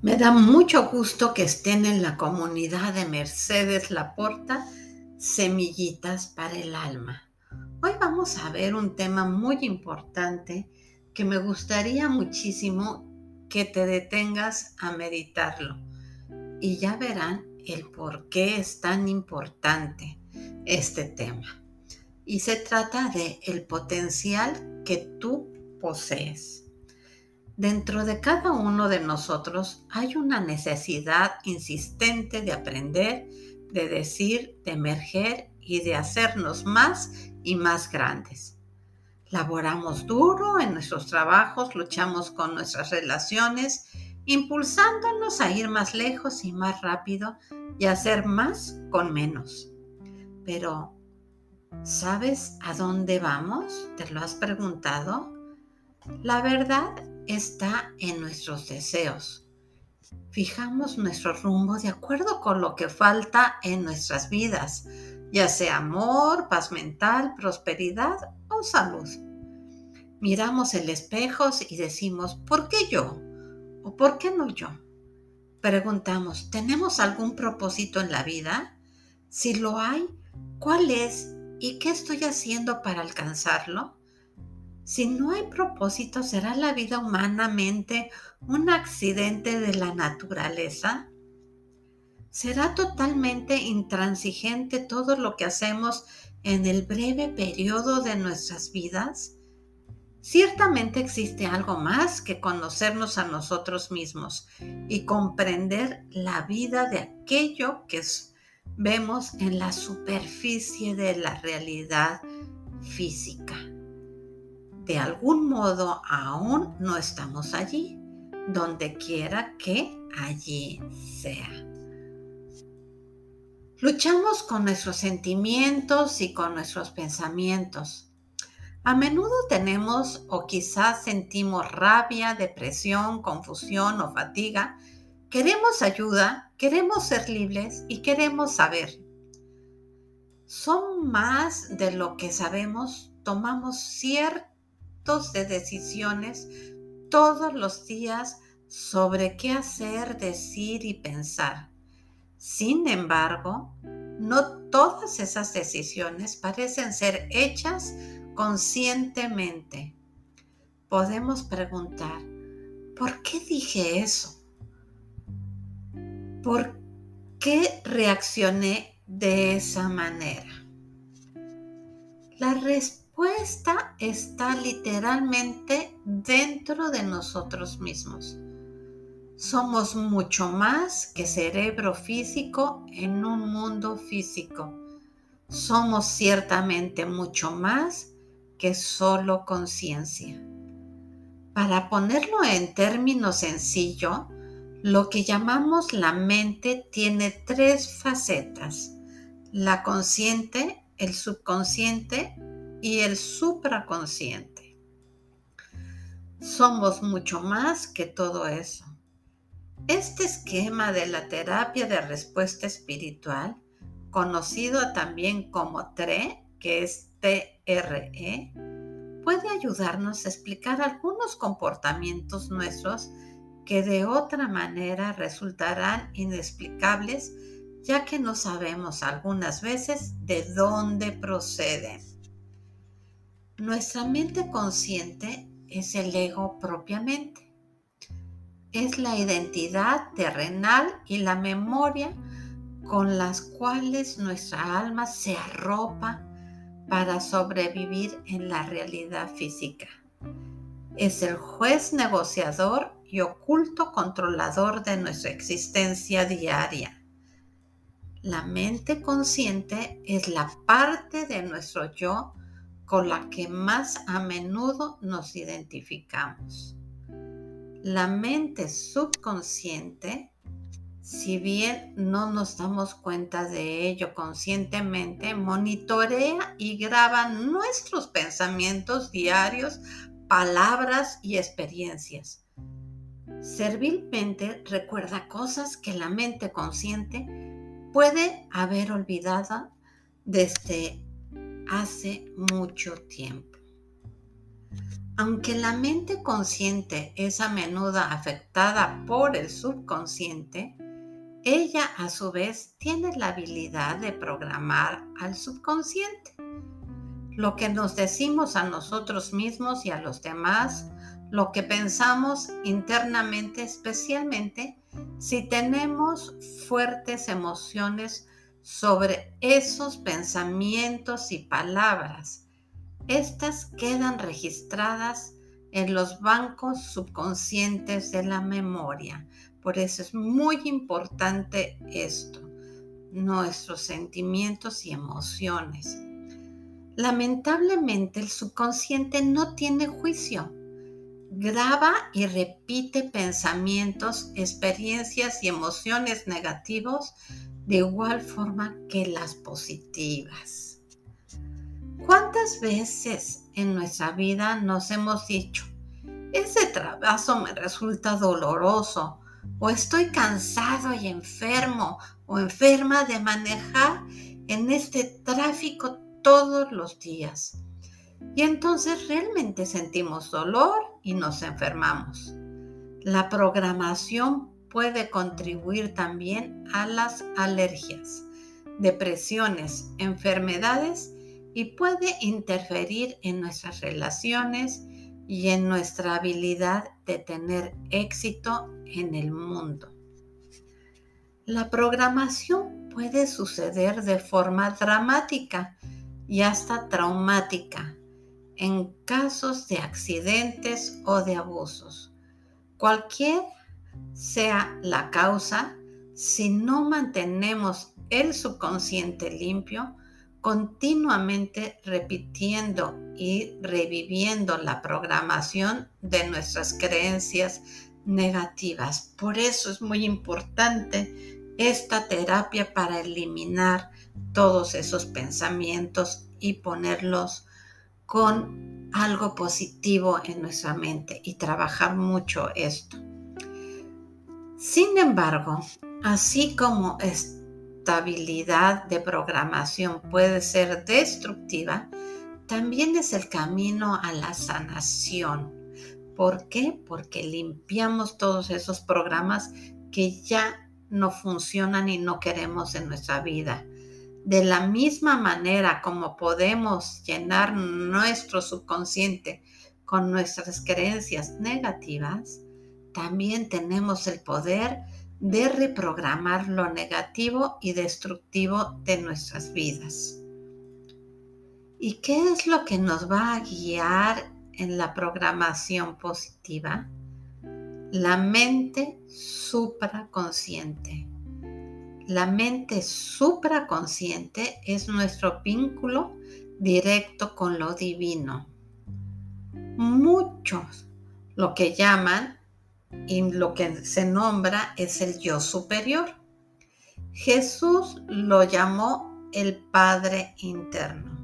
Me da mucho gusto que estén en la comunidad de Mercedes Laporta, Semillitas para el Alma. Hoy vamos a ver un tema muy importante que me gustaría muchísimo que te detengas a meditarlo. Y ya verán el por qué es tan importante este tema. Y se trata de el potencial que tú posees. Dentro de cada uno de nosotros hay una necesidad insistente de aprender, de decir, de emerger y de hacernos más y más grandes. Laboramos duro en nuestros trabajos, luchamos con nuestras relaciones, impulsándonos a ir más lejos y más rápido y a hacer más con menos. Pero, ¿sabes a dónde vamos? ¿Te lo has preguntado? La verdad está en nuestros deseos. Fijamos nuestro rumbo de acuerdo con lo que falta en nuestras vidas, ya sea amor, paz mental, prosperidad o salud. Miramos el espejo y decimos, ¿por qué yo? ¿O por qué no yo? Preguntamos, ¿tenemos algún propósito en la vida? Si lo hay, ¿cuál es y qué estoy haciendo para alcanzarlo? Si no hay propósito, ¿será la vida humanamente un accidente de la naturaleza? ¿Será totalmente intransigente todo lo que hacemos en el breve periodo de nuestras vidas? Ciertamente existe algo más que conocernos a nosotros mismos y comprender la vida de aquello que vemos en la superficie de la realidad física de algún modo aún no estamos allí, donde quiera que allí sea. Luchamos con nuestros sentimientos y con nuestros pensamientos. A menudo tenemos o quizás sentimos rabia, depresión, confusión o fatiga. Queremos ayuda, queremos ser libres y queremos saber. Son más de lo que sabemos, tomamos cierto de decisiones todos los días sobre qué hacer, decir y pensar. Sin embargo, no todas esas decisiones parecen ser hechas conscientemente. Podemos preguntar, ¿por qué dije eso? ¿Por qué reaccioné de esa manera? La respuesta respuesta está literalmente dentro de nosotros mismos. Somos mucho más que cerebro físico en un mundo físico. Somos ciertamente mucho más que solo conciencia. Para ponerlo en términos sencillos, lo que llamamos la mente tiene tres facetas. La consciente, el subconsciente y el supraconsciente. Somos mucho más que todo eso. Este esquema de la terapia de respuesta espiritual, conocido también como TRE, que es TRE, puede ayudarnos a explicar algunos comportamientos nuestros que de otra manera resultarán inexplicables ya que no sabemos algunas veces de dónde proceden. Nuestra mente consciente es el ego propiamente. Es la identidad terrenal y la memoria con las cuales nuestra alma se arropa para sobrevivir en la realidad física. Es el juez negociador y oculto controlador de nuestra existencia diaria. La mente consciente es la parte de nuestro yo con la que más a menudo nos identificamos. La mente subconsciente, si bien no nos damos cuenta de ello conscientemente, monitorea y graba nuestros pensamientos diarios, palabras y experiencias. Servilmente recuerda cosas que la mente consciente puede haber olvidado desde hace mucho tiempo. Aunque la mente consciente es a menudo afectada por el subconsciente, ella a su vez tiene la habilidad de programar al subconsciente. Lo que nos decimos a nosotros mismos y a los demás, lo que pensamos internamente, especialmente si tenemos fuertes emociones sobre esos pensamientos y palabras. Estas quedan registradas en los bancos subconscientes de la memoria. Por eso es muy importante esto, nuestros sentimientos y emociones. Lamentablemente el subconsciente no tiene juicio. Graba y repite pensamientos, experiencias y emociones negativos de igual forma que las positivas. ¿Cuántas veces en nuestra vida nos hemos dicho, ese trabajo me resulta doloroso, o estoy cansado y enfermo o enferma de manejar en este tráfico todos los días? Y entonces realmente sentimos dolor y nos enfermamos. La programación puede contribuir también a las alergias, depresiones, enfermedades y puede interferir en nuestras relaciones y en nuestra habilidad de tener éxito en el mundo. La programación puede suceder de forma dramática y hasta traumática en casos de accidentes o de abusos. Cualquier sea la causa, si no mantenemos el subconsciente limpio, continuamente repitiendo y reviviendo la programación de nuestras creencias negativas. Por eso es muy importante esta terapia para eliminar todos esos pensamientos y ponerlos con algo positivo en nuestra mente y trabajar mucho esto. Sin embargo, así como estabilidad de programación puede ser destructiva, también es el camino a la sanación. ¿Por qué? Porque limpiamos todos esos programas que ya no funcionan y no queremos en nuestra vida. De la misma manera como podemos llenar nuestro subconsciente con nuestras creencias negativas, también tenemos el poder de reprogramar lo negativo y destructivo de nuestras vidas. ¿Y qué es lo que nos va a guiar en la programación positiva? La mente supraconsciente. La mente supraconsciente es nuestro vínculo directo con lo divino. Muchos lo que llaman y lo que se nombra es el yo superior. Jesús lo llamó el Padre interno.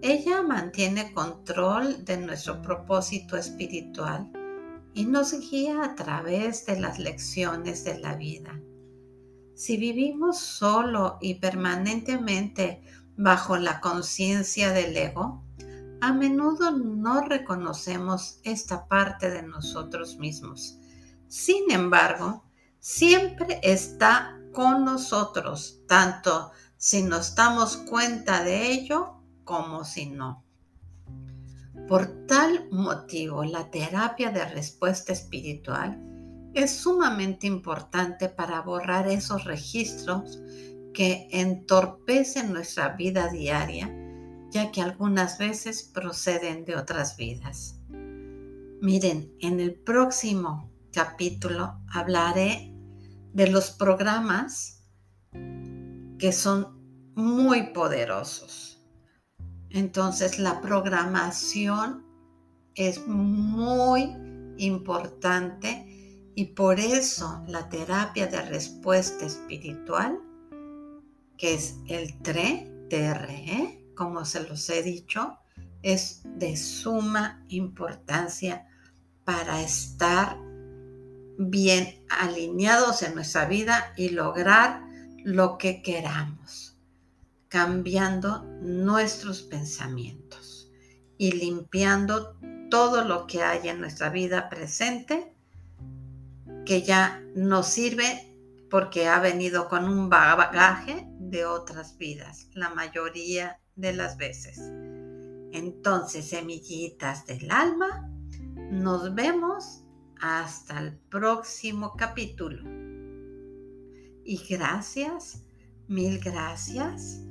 Ella mantiene control de nuestro propósito espiritual y nos guía a través de las lecciones de la vida. Si vivimos solo y permanentemente bajo la conciencia del ego, a menudo no reconocemos esta parte de nosotros mismos. Sin embargo, siempre está con nosotros, tanto si nos damos cuenta de ello como si no. Por tal motivo, la terapia de respuesta espiritual es sumamente importante para borrar esos registros que entorpecen nuestra vida diaria ya que algunas veces proceden de otras vidas. Miren, en el próximo capítulo hablaré de los programas que son muy poderosos. Entonces la programación es muy importante y por eso la terapia de respuesta espiritual, que es el TRE, TRE, como se los he dicho, es de suma importancia para estar bien alineados en nuestra vida y lograr lo que queramos, cambiando nuestros pensamientos y limpiando todo lo que hay en nuestra vida presente que ya nos sirve porque ha venido con un bagaje de otras vidas, la mayoría de las veces. Entonces, semillitas del alma, nos vemos hasta el próximo capítulo. Y gracias, mil gracias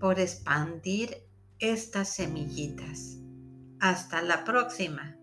por expandir estas semillitas. Hasta la próxima.